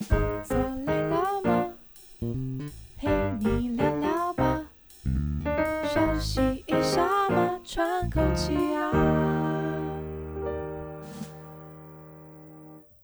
坐累了吗？陪你聊聊吧，休息一下嘛，喘口气啊。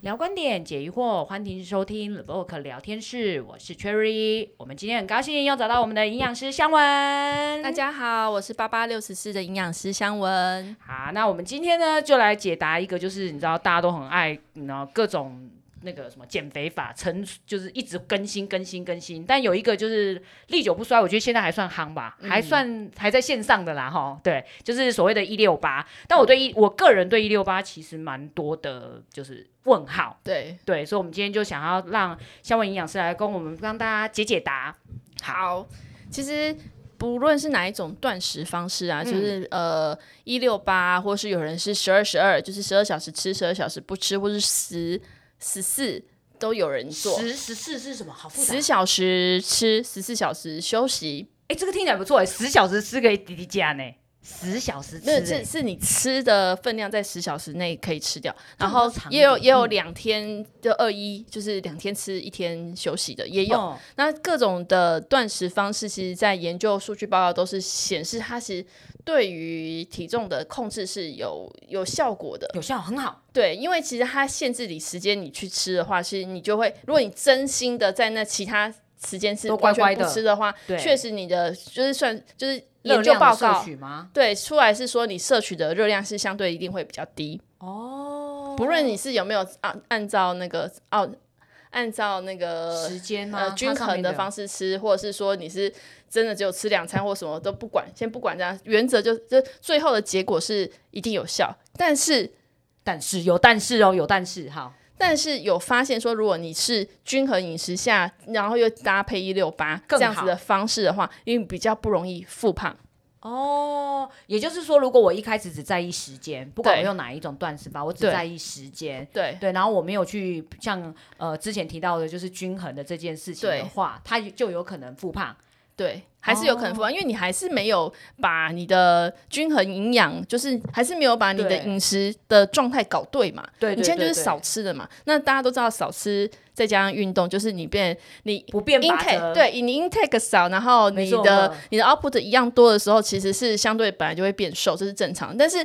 聊观点，解疑惑，欢迎收听 The Vogue 聊天室，我是 Cherry。我们今天很高兴又找到我们的营养师香文。大家好，我是八八六十四的营养师香文。好，那我们今天呢，就来解答一个，就是你知道大家都很爱，然后各种。那个什么减肥法，成就是一直更新更新更新，但有一个就是历久不衰，我觉得现在还算夯吧，嗯、还算还在线上的啦哈。对，就是所谓的“一六八”，但我对一我个人对一六八其实蛮多的，就是问号。对对，所以，我们今天就想要让香文营养师来跟我们帮大家解解答。好，其实不论是哪一种断食方式啊，嗯、就是呃一六八，或是有人是十二十二，就是十二小时吃，十二小时不吃，或是十。十四都有人做，十十四是什么？好复杂。十小时吃，十四小时休息。哎、欸，这个听起来不错哎，十小时吃可以抵抵加呢。十小时吃，是是你吃的分量在十小时内可以吃掉，然后也有也有两天的二一，就是两天吃一天休息的也有。哦、那各种的断食方式，其实在研究数据报告都是显示，它其实对于体重的控制是有有效果的，有效很好。对，因为其实它限制你时间，你去吃的话，其实你就会，如果你真心的在那其他时间是完全不吃的话，确实你的就是算就是。研究报告对出来是说，你摄取的热量是相对一定会比较低哦。不论你是有没有按按照那个按按照那个时间呃均衡的方式吃，或者是说你是真的只有吃两餐或什么都不管，先不管这样，原则就就最后的结果是一定有效。但是但是有但是哦，有但是哈。但是有发现说，如果你是均衡饮食下，然后又搭配一六八这样子的方式的话，因为比较不容易复胖。哦，也就是说，如果我一开始只在意时间，不管我用哪一种断食法，我只在意时间，对。对，然后我没有去像呃之前提到的，就是均衡的这件事情的话，它就有可能复胖。对，还是有可能复胖，因为你还是没有把你的均衡营养，就是还是没有把你的饮食的状态搞对嘛。对，你现在就是少吃的嘛。那大家都知道，少吃再加上运动，就是你变你不变 intake，对，你 intake 少，然后你的你的 output 一样多的时候，其实是相对本来就会变瘦，这是正常。但是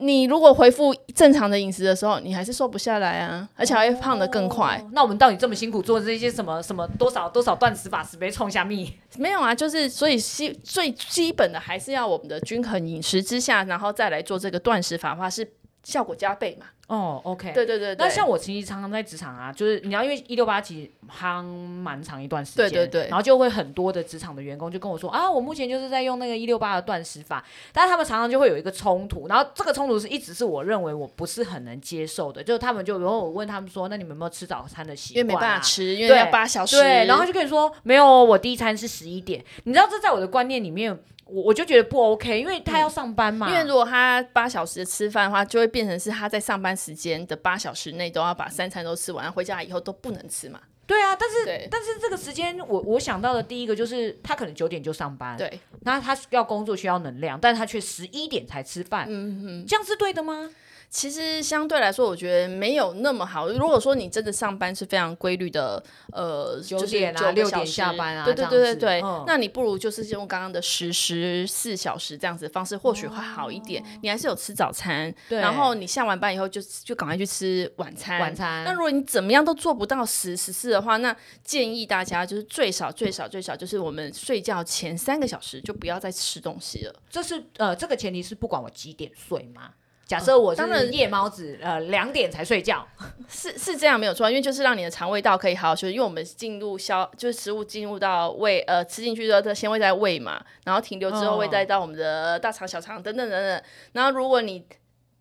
你如果恢复正常的饮食的时候，你还是瘦不下来啊，而且还会胖得更快。哦、那我们到底这么辛苦做这些什么什么多少多少断食法，是被冲下蜜？没有啊，就是所以基最基本的还是要我们的均衡饮食之下，然后再来做这个断食法的话，是效果加倍嘛。哦，OK，对对对，对，那像我其实常常在职场啊，就是你要因为一六八其实夯蛮长一段时间，对对对，然后就会很多的职场的员工就跟我说啊，我目前就是在用那个一六八的断食法，但是他们常常就会有一个冲突，然后这个冲突是一直是我认为我不是很能接受的，就是他们就然后我问他们说，那你们有没有吃早餐的习惯、啊？因为没办法吃，因为要八小时，对，然后就跟你说没有，我第一餐是十一点，你知道这在我的观念里面。我我就觉得不 OK，因为他要上班嘛。嗯、因为如果他八小时的吃饭的话，就会变成是他在上班时间的八小时内都要把三餐都吃完，回家以后都不能吃嘛。对啊，但是但是这个时间，我我想到的第一个就是他可能九点就上班，对，那他要工作需要能量，但是他却十一点才吃饭，嗯哼，这样是对的吗？其实相对来说，我觉得没有那么好。如果说你真的上班是非常规律的，呃，九点啊，六点下班啊，对对对对对，嗯、那你不如就是用刚刚的十十四小时这样子的方式，或许会好一点。哦、你还是有吃早餐，然后你下完班以后就就赶快去吃晚餐。晚餐。那如果你怎么样都做不到十十四的话，那建议大家就是最少最少最少就是我们睡觉前三个小时就不要再吃东西了。这是呃，这个前提是不管我几点睡吗？假设我是夜猫子，呃，两点才睡觉，是是这样没有错，因为就是让你的肠胃道可以好好休息，因为我们进入消，就是食物进入到胃，呃，吃进去之后，它先会在胃嘛，然后停留之后会再到我们的大肠、小肠等等等等，然后如果你。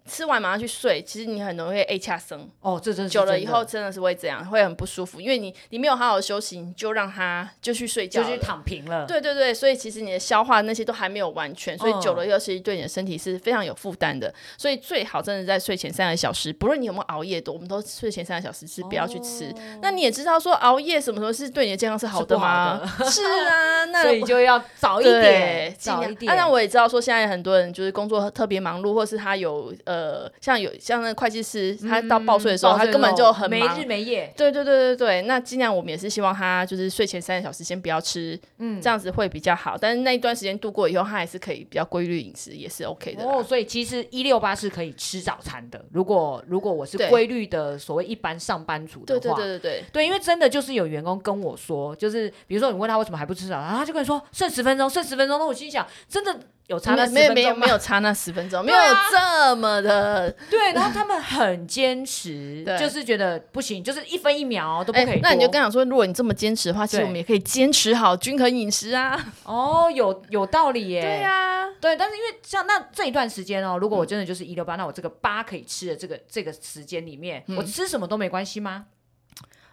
吃完马上去睡，其实你很容易会 A 恰生哦，这真是久了以后真的是会这样，会很不舒服，因为你你没有好好休息，你就让他就去睡觉，就去躺平了。对对对，所以其实你的消化那些都还没有完全，所以久了以后其实对你的身体是非常有负担的。所以最好真的在睡前三个小时，不论你有没有熬夜多，我们都睡前三个小时是不要去吃。哦、那你也知道说熬夜什么时候是对你的健康是好的吗？是，的是啊，那所以就要早一点，早一点。当然、啊、我也知道说现在很多人就是工作特别忙碌，或是他有呃。呃，像有像那会计师，他到报税的时候，嗯、他根本就很忙没日没夜。对对对对对，那尽量我们也是希望他就是睡前三个小时先不要吃，嗯，这样子会比较好。但是那一段时间度过以后，他还是可以比较规律饮食，也是 OK 的。哦，所以其实一六八是可以吃早餐的。如果如果我是规律的所谓一般上班族的话，对对对对对，对，因为真的就是有员工跟我说，就是比如说你问他为什么还不吃早餐，他就跟你说剩十分钟，剩十分钟。那我心想，真的。有差那十分钟吗？没有没有差那十分钟，没有这么的。对，然后他们很坚持，就是觉得不行，就是一分一秒都不可以。那你就跟他说，如果你这么坚持的话，其实我们也可以坚持好均衡饮食啊。哦，有有道理耶。对呀，对，但是因为像那这一段时间哦，如果我真的就是一六八，那我这个八可以吃的这个这个时间里面，我吃什么都没关系吗？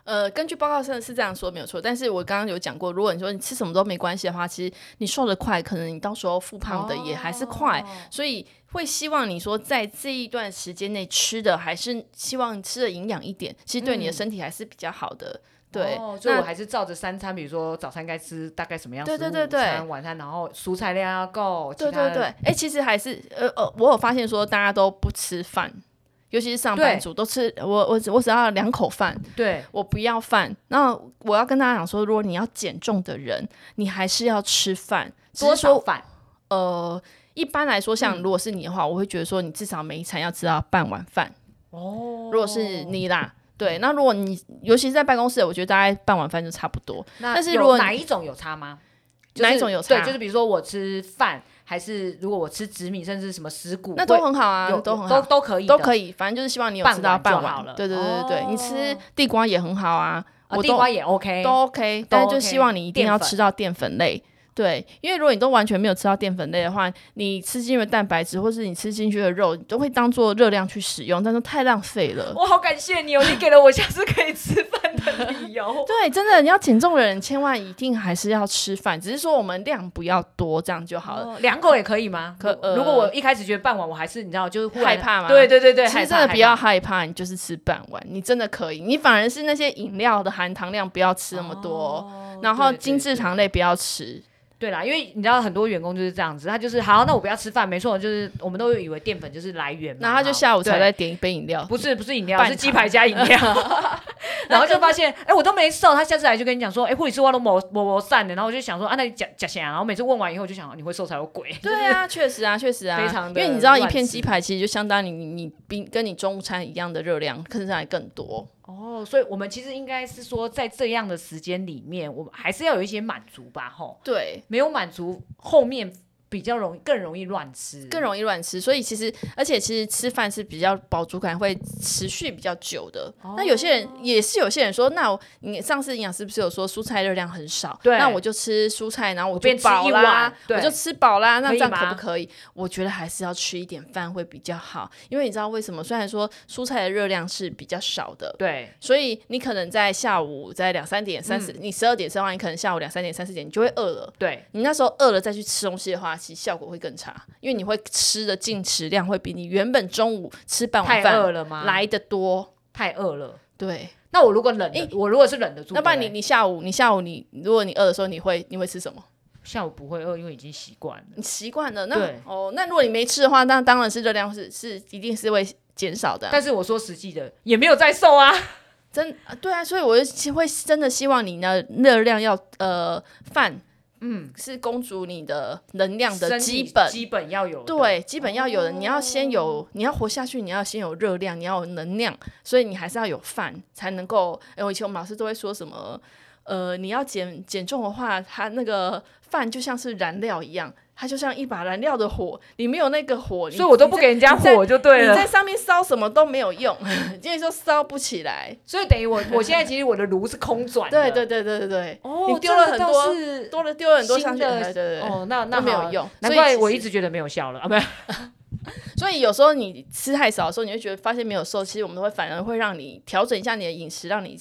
呃，根据报告上是这样说没有错，但是我刚刚有讲过，如果你说你吃什么都没关系的话，其实你瘦得快，可能你到时候复胖的也还是快，哦、所以会希望你说在这一段时间内吃的还是希望吃的营养一点，其实对你的身体还是比较好的。嗯、对，哦、所以我还是照着三餐，比如说早餐该吃大概什么样，对对对对，餐晚餐然后蔬菜量要够，对对对，哎、欸，其实还是呃呃，我有发现说大家都不吃饭。尤其是上班族都吃我我我只要两口饭，对我不要饭。那我要跟大家讲说，如果你要减重的人，你还是要吃饭，多少饭？呃，一般来说，像如果是你的话，嗯、我会觉得说，你至少每一餐要吃到半碗饭。哦，如果是你啦，对。那如果你尤其是在办公室，我觉得大概半碗饭就差不多。但是如果哪一种有差吗？就是、哪一种有差？对，就是比如说我吃饭。还是如果我吃紫米，甚至什么石谷，那都很好啊，都很好，都都可以，都可以。反正就是希望你有吃到半碗了。对对对对对，你吃地瓜也很好啊，我地瓜也 OK，都 OK。但就希望你一定要吃到淀粉类。对，因为如果你都完全没有吃到淀粉类的话，你吃进去的蛋白质或是你吃进去的肉，都会当做热量去使用，但是太浪费了。我好感谢你哦，你给了我下次可以吃饭的理由。对，真的，你要减重的人千万一定还是要吃饭，只是说我们量不要多，这样就好了。两口也可以吗？可，如果我一开始觉得半碗，我还是你知道，就是害怕嘛？对对对对，其实真的不要害怕，你就是吃半碗，你真的可以。你反而是那些饮料的含糖量不要吃那么多，然后精制糖类不要吃。对啦，因为你知道很多员工就是这样子，他就是好，那我不要吃饭，没错，就是我们都以为淀粉就是来源嘛，然后他就下午才再点一杯饮料，不是不是饮料，是鸡排加饮料，然后就发现，哎，我都没瘦，他下次来就跟你讲说，哎，护理师我都没没没散的，然后我就想说，啊，那你假假想？然后每次问完以后，我就想，你会瘦才有鬼。对啊，确实啊，确实啊，非常，因为你知道一片鸡排其实就相当于你你比跟你中午餐一样的热量，甚至还更多。哦，所以我们其实应该是说，在这样的时间里面，我们还是要有一些满足吧，吼。对，没有满足后面。比较容易，更容易乱吃，更容易乱吃。所以其实，而且其实吃饭是比较饱足感会持续比较久的。哦、那有些人也是有些人说，那我你上次营养师不是有说蔬菜热量很少？对，那我就吃蔬菜，然后我就饱啦，我就吃饱啦。那这样可不可以？我觉得还是要吃一点饭会比较好，因为你知道为什么？虽然说蔬菜的热量是比较少的，对，所以你可能在下午在两三点、三四、嗯，你十二点吃完，你可能下午两三点、三四点你就会饿了。对，你那时候饿了再去吃东西的话。其实效果会更差，因为你会吃的进食量会比你原本中午吃半碗饭来的多。太饿了，对。那我如果冷，诶，我如果是忍得住，那不然你你下午你下午你如果你饿的时候，你会你会吃什么？下午不会饿，因为已经习惯了。你习惯了，那哦，那如果你没吃的话，那当然是热量是是一定是会减少的。但是我说实际的，也没有在瘦啊，真对啊，所以我就会真的希望你呢热量要呃饭。嗯，是公主你的能量的基本，基本要有，对，基本要有的。你要先有，你要活下去，你要先有热量，你要有能量，所以你还是要有饭才能够。哎，我以前我们老师都会说什么，呃，你要减减重的话，它那个饭就像是燃料一样。它就像一把燃料的火，你没有那个火，所以我都不给人家火就对了。你在上面烧什么都没有用，因为说烧不起来。所以等于我，我现在其实我的炉是空转的。对对对对对对。哦，你丢了很多，多了丢了很多上去，对对对。哦，那那没有用，难怪我一直觉得没有效了啊！不是。所以有时候你吃太少的时候，你会觉得发现没有瘦，其实我们都会反而会让你调整一下你的饮食，让你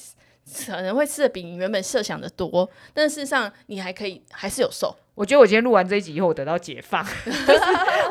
可能会吃的比你原本设想的多，但事实上你还可以还是有瘦。我觉得我今天录完这一集以后，我得到解放。就是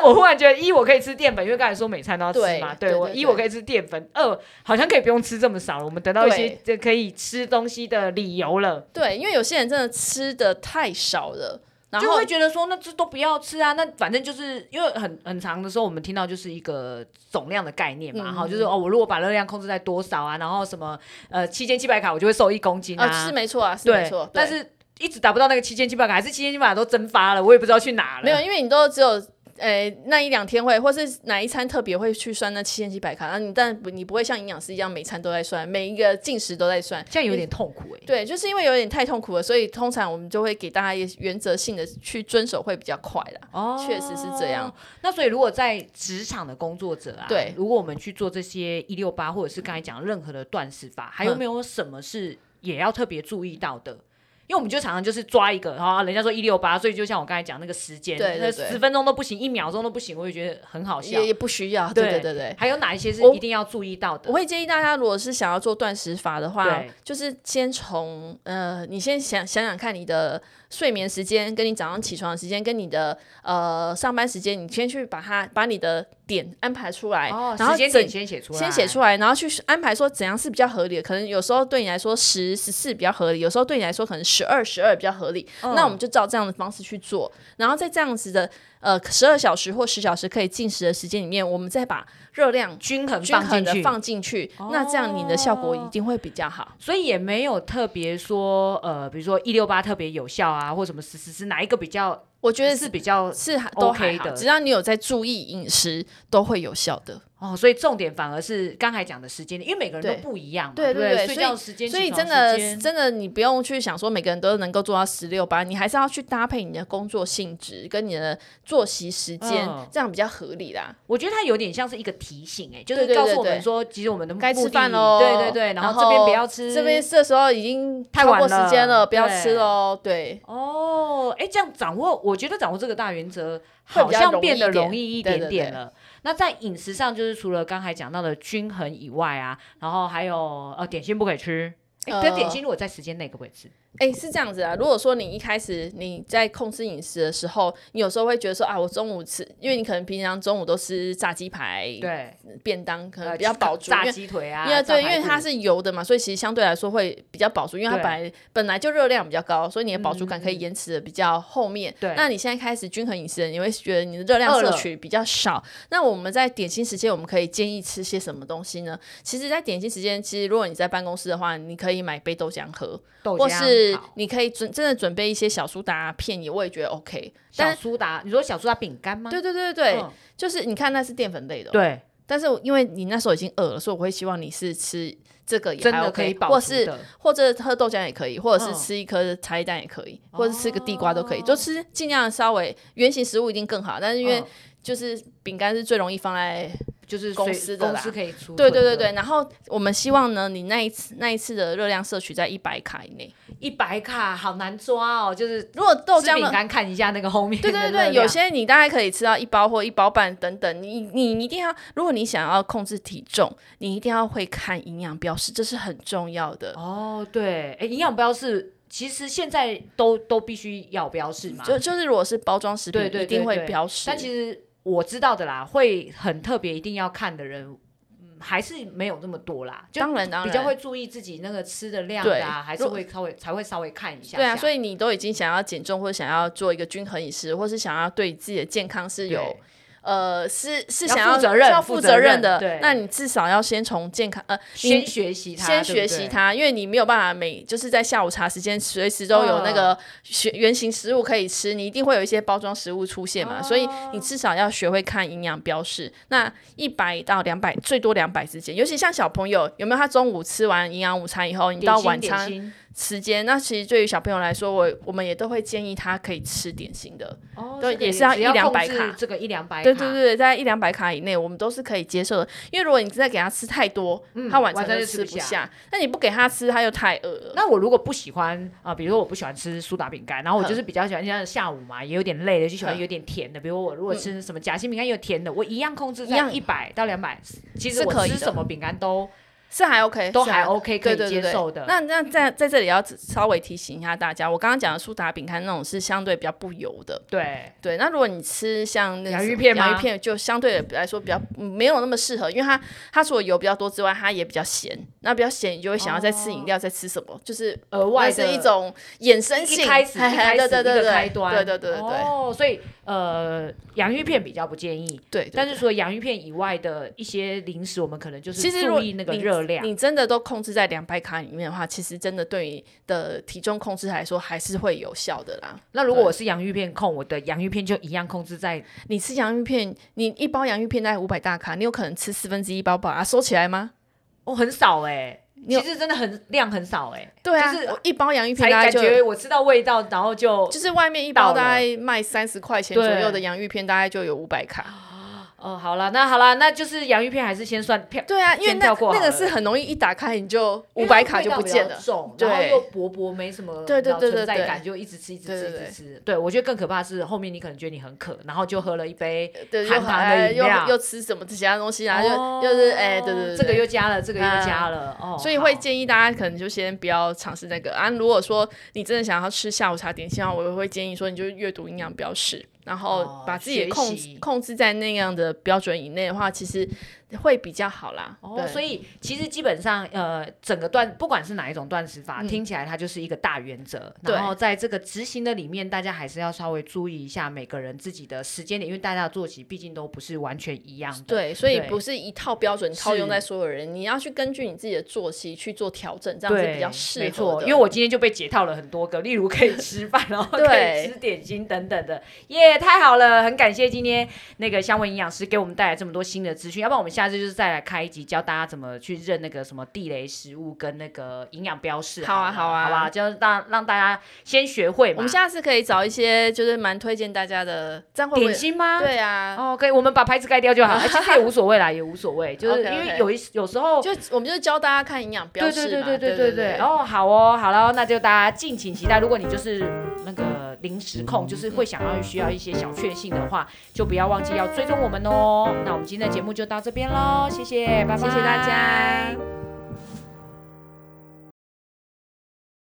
我忽然觉得，一我可以吃淀粉，因为刚才说每餐都要吃嘛。对，我一我可以吃淀粉，二好像可以不用吃这么少了。我们得到一些可以吃东西的理由了。对，因为有些人真的吃的太少了。然后就会觉得说那这都不要吃啊，那反正就是因为很很长的时候，我们听到就是一个总量的概念嘛，哈、嗯，就是哦，我如果把热量控制在多少啊，然后什么呃七千七百卡，我就会瘦一公斤啊，啊是没错啊，是没错，但是一直达不到那个七千七百卡，还是七千七百卡都蒸发了，我也不知道去哪了。没有，因为你都只有。呃，那一两天会，或是哪一餐特别会去算那七千七百卡？那你但不，你不会像营养师一样每餐都在算，每一个进食都在算，这样有点痛苦哎、欸。对，就是因为有点太痛苦了，所以通常我们就会给大家一原则性的去遵守，会比较快啦。哦，确实是这样。那所以如果在职场的工作者啊，对，如果我们去做这些一六八，或者是刚才讲任何的断食法，还有没有什么是也要特别注意到的？因为我们就常常就是抓一个，然后人家说一六八，所以就像我刚才讲那个时间，对对对，十分钟都不行，一秒钟都不行，我也觉得很好笑，也也不需要，对对对对。还有哪一些是一定要注意到的？我，我会建议大家，如果是想要做断食法的话，就是先从呃，你先想想想看你的睡眠时间，跟你早上起床的时间，跟你的呃上班时间，你先去把它把你的点安排出来，哦、然后时间点先写出来，先写出来，然后去安排说怎样是比较合理的。可能有时候对你来说十十四比较合理，有时候对你来说可能十二十二比较合理。哦、那我们就照这样的方式去做，然后在这样子的呃十二小时或十小时可以进食的时间里面，我们再把热量均衡均衡的放进去，哦、那这样你的效果一定会比较好。所以也没有特别说呃，比如说一六八特别有效啊，或什么十十是哪一个比较？我觉得是比较是都 OK 的，只要你有在注意饮食，都会有效的。哦，所以重点反而是刚才讲的时间，因为每个人都不一样嘛，对对对，睡觉时间，所以真的真的你不用去想说每个人都能够做到十六八，你还是要去搭配你的工作性质跟你的作息时间，这样比较合理啦。我觉得它有点像是一个提醒，哎，就是告诉我们说，其实我们的该吃饭喽，对对对，然后这边不要吃，这边这时候已经太晚过时间了，不要吃喽，对。哦，哎，这样掌握，我觉得掌握这个大原则好像变得容易一点点了。那在饮食上，就是除了刚才讲到的均衡以外啊，然后还有呃点心不可以吃，哎、但，点心如果在时间内可不可以吃？哎、欸，是这样子啊。如果说你一开始你在控制饮食的时候，你有时候会觉得说啊，我中午吃，因为你可能平常中午都吃炸鸡排，对，便当可能比较饱足，炸鸡腿啊，因为对，因为它是油的嘛，所以其实相对来说会比较饱足，因为它本来本来就热量比较高，所以你的饱足感可以延迟的比较后面。对、嗯，那你现在开始均衡饮食，你会觉得你的热量摄取比较少。那我们在点心时间，我们可以建议吃些什么东西呢？其实，在点心时间，其实如果你在办公室的话，你可以买杯豆浆喝，豆浆或是你可以准真的准备一些小苏打片，也我也觉得 OK。小苏打，你说小苏打饼干吗？对对对对，嗯、就是你看那是淀粉类的。对，但是因为你那时候已经饿了，所以我会希望你是吃这个也还 OK，可以或是或者喝豆浆也可以，或者是吃一颗茶叶蛋也可以，嗯、或者是吃个地瓜都可以，哦、就吃尽量稍微圆形食物一定更好。但是因为就是饼干是最容易放在。就是公司的啦，公司可以出。对对对对，然后我们希望呢，你那一次那一次的热量摄取在一百卡以内。一百卡好难抓哦，就是如果豆浆饼干看一下那个后面。对对对，有些你大概可以吃到一包或一包半等等。你你一定要，如果你想要控制体重，你一定要会看营养标识，这是很重要的。哦，对，哎，营养标识其实现在都都必须要标示嘛。就就是如果是包装食品，一定会标示。但其实。我知道的啦，会很特别，一定要看的人，嗯，还是没有那么多啦。当然，当然，比较会注意自己那个吃的量啊，还是会稍微才会稍微看一下下。对啊，所以你都已经想要减重，或者想要做一个均衡饮食，或是想要对自己的健康是有。呃，是是想要负责任，要负责任的。对，那你至少要先从健康呃，先学习它，先学习它，因为你没有办法每就是在下午茶时间随时都有那个学原型食物可以吃，你一定会有一些包装食物出现嘛，所以你至少要学会看营养标示。那一百到两百，最多两百之间，尤其像小朋友，有没有他中午吃完营养午餐以后，你到晚餐。时间，那其实对于小朋友来说，我我们也都会建议他可以吃点心的，哦，对，也是要一两百卡，这个一两百卡，对对对，在一两百卡以内，我们都是可以接受的。因为如果你再给他吃太多，嗯、他晚上就吃不下。那你不给他吃，他又太饿了。那我如果不喜欢啊、呃，比如说我不喜欢吃苏打饼干，然后我就是比较喜欢像下午嘛，也有点累的，就喜欢有点甜的。比如我如果吃什么夹心饼干有甜的，我一样控制在一百到两百，其实我吃什么饼干都。是还 OK，都还 OK，可以接受的。那那在在这里要稍微提醒一下大家，我刚刚讲的苏打饼干那种是相对比较不油的。对对，那如果你吃像那洋芋片，洋芋片就相对来说比较没有那么适合，因为它它除了油比较多之外，它也比较咸。那比较咸，你就会想要再吃饮料，再吃什么？就是额外是一种衍生性，开始开始一个开端，对对对对对。哦，所以呃，洋芋片比较不建议。对，但是除了洋芋片以外的一些零食，我们可能就是注意那个热量。你真的都控制在两百卡里面的话，其实真的对你的体重控制来说还是会有效的啦。那如果我是洋芋片控，我的洋芋片就一样控制在。你吃洋芋片，你一包洋芋片大概五百大卡，你有可能吃四分之一包把它收起来吗？哦，很少哎、欸，其实真的很量很少哎、欸。对啊，就是一包洋芋片大概就，感觉我吃到味道，然后就就是外面一包大概卖三十块钱左右的洋芋片，大概就有五百卡。哦，好了，那好了，那就是洋芋片还是先算票。对啊，因为那那个是很容易一打开你就五百卡就不见了，重，然后又薄薄没什么对对对存在感，就一直吃一直吃一直吃。对，我觉得更可怕是后面你可能觉得你很渴，然后就喝了一杯含糖的饮料，又吃什么其他东西，然后又又是哎，对对对，这个又加了，这个又加了，哦，所以会建议大家可能就先不要尝试那个啊。如果说你真的想要吃下午茶点心的话，我会建议说你就阅读营养标示。然后把自己控制控制在那样的标准以内的话，其实。会比较好啦，哦，所以其实基本上，呃，整个断不管是哪一种断食法，嗯、听起来它就是一个大原则。对然后在这个执行的里面，大家还是要稍微注意一下每个人自己的时间点，因为大家的作息毕竟都不是完全一样的。对，所以不是一套标准套用在所有人，你要去根据你自己的作息去做调整，这样子比较适合。没错，因为我今天就被解套了很多个，例如可以吃饭，然后可以吃点心等等的，耶，太好了，很感谢今天那个香味营养师给我们带来这么多新的资讯，要不然我们下次就是再来开。一集教大家怎么去认那个什么地雷食物跟那个营养标示。好啊，好啊，好吧，就让让大家先学会嘛。我们下次可以找一些就是蛮推荐大家的点心吗？对啊，哦，可以，我们把牌子盖掉就好，其实也无所谓啦，也无所谓，就是因为有一有时候就我们就教大家看营养标示嘛。对对对对对对对。哦，好哦，好了，那就大家敬请期待。如果你就是那个零时控，就是会想要需要一些小确幸的话，就不要忘记要追踪我们哦。那我们今天的节目就到这边喽，谢谢。谢谢大家。